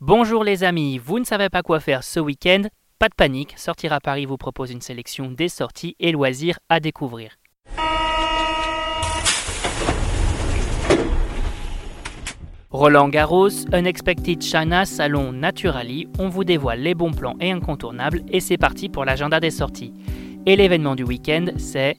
Bonjour les amis, vous ne savez pas quoi faire ce week-end? Pas de panique, Sortir à Paris vous propose une sélection des sorties et loisirs à découvrir. Roland Garros, Unexpected China, Salon Naturali, on vous dévoile les bons plans et incontournables et c'est parti pour l'agenda des sorties. Et l'événement du week-end, c'est...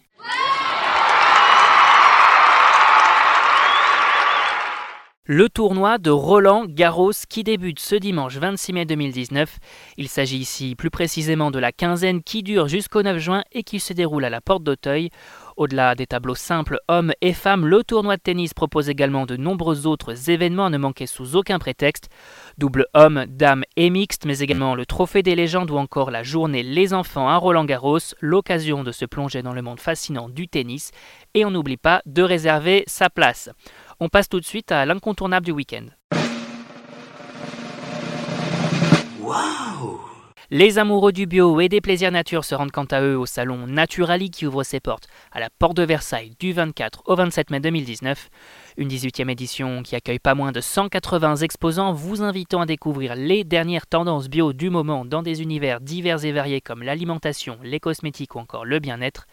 Le tournoi de Roland Garros qui débute ce dimanche 26 mai 2019. Il s'agit ici plus précisément de la quinzaine qui dure jusqu'au 9 juin et qui se déroule à la porte d'Auteuil. Au-delà des tableaux simples hommes et femmes, le tournoi de tennis propose également de nombreux autres événements à ne manquer sous aucun prétexte. Double homme, dame et mixte, mais également le trophée des légendes ou encore la journée Les enfants à Roland Garros, l'occasion de se plonger dans le monde fascinant du tennis. Et on n'oublie pas de réserver sa place. On passe tout de suite à l'incontournable du week-end. Les amoureux du bio et des plaisirs nature se rendent quant à eux au salon Naturali qui ouvre ses portes à la porte de Versailles du 24 au 27 mai 2019. Une 18e édition qui accueille pas moins de 180 exposants vous invitant à découvrir les dernières tendances bio du moment dans des univers divers et variés comme l'alimentation, les cosmétiques ou encore le bien-être.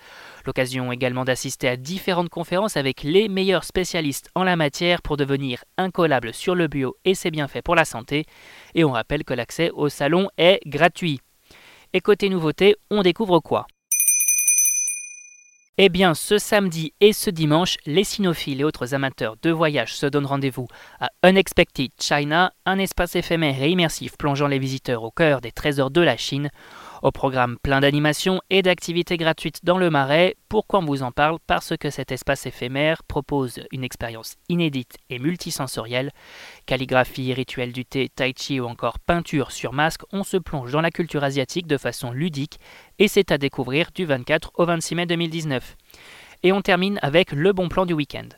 L'occasion également d'assister à différentes conférences avec les meilleurs spécialistes en la matière pour devenir incollable sur le bio et ses bienfaits pour la santé. Et on rappelle que l'accès au salon est gratuit. Et côté nouveauté, on découvre quoi? Eh bien, ce samedi et ce dimanche, les cynophiles et autres amateurs de voyage se donnent rendez-vous à Unexpected China, un espace éphémère et immersif plongeant les visiteurs au cœur des trésors de la Chine. Au programme plein d'animations et d'activités gratuites dans le Marais. Pourquoi on vous en parle? Parce que cet espace éphémère propose une expérience inédite et multisensorielle. Calligraphie, rituel du thé, tai chi ou encore peinture sur masque, on se plonge dans la culture asiatique de façon ludique et c'est à découvrir du 24 au 26 mai 2019. Et on termine avec le bon plan du week-end.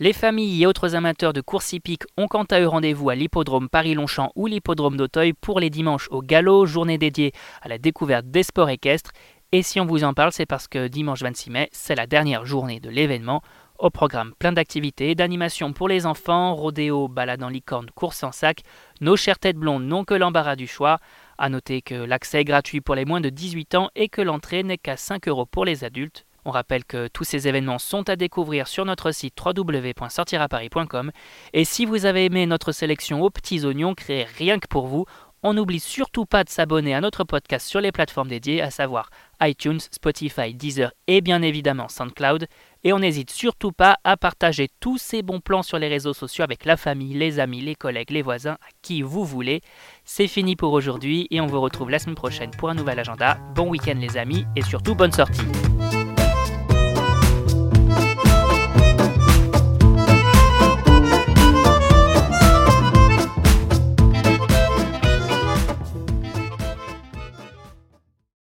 Les familles et autres amateurs de course hippique ont quant à eux rendez-vous à l'hippodrome Paris-Longchamp ou l'hippodrome d'Auteuil pour les dimanches au galop, journée dédiée à la découverte des sports équestres. Et si on vous en parle, c'est parce que dimanche 26 mai, c'est la dernière journée de l'événement. Au programme plein d'activités, d'animations pour les enfants, rodéo, balade en licorne, course en sac, nos chères têtes blondes n'ont que l'embarras du choix. A noter que l'accès est gratuit pour les moins de 18 ans et que l'entrée n'est qu'à 5 euros pour les adultes. On rappelle que tous ces événements sont à découvrir sur notre site www.sortiraparis.com et si vous avez aimé notre sélection aux petits oignons créée rien que pour vous, on n'oublie surtout pas de s'abonner à notre podcast sur les plateformes dédiées, à savoir iTunes, Spotify, Deezer et bien évidemment SoundCloud. Et on n'hésite surtout pas à partager tous ces bons plans sur les réseaux sociaux avec la famille, les amis, les collègues, les voisins, à qui vous voulez. C'est fini pour aujourd'hui et on vous retrouve la semaine prochaine pour un nouvel agenda. Bon week-end les amis et surtout bonne sortie.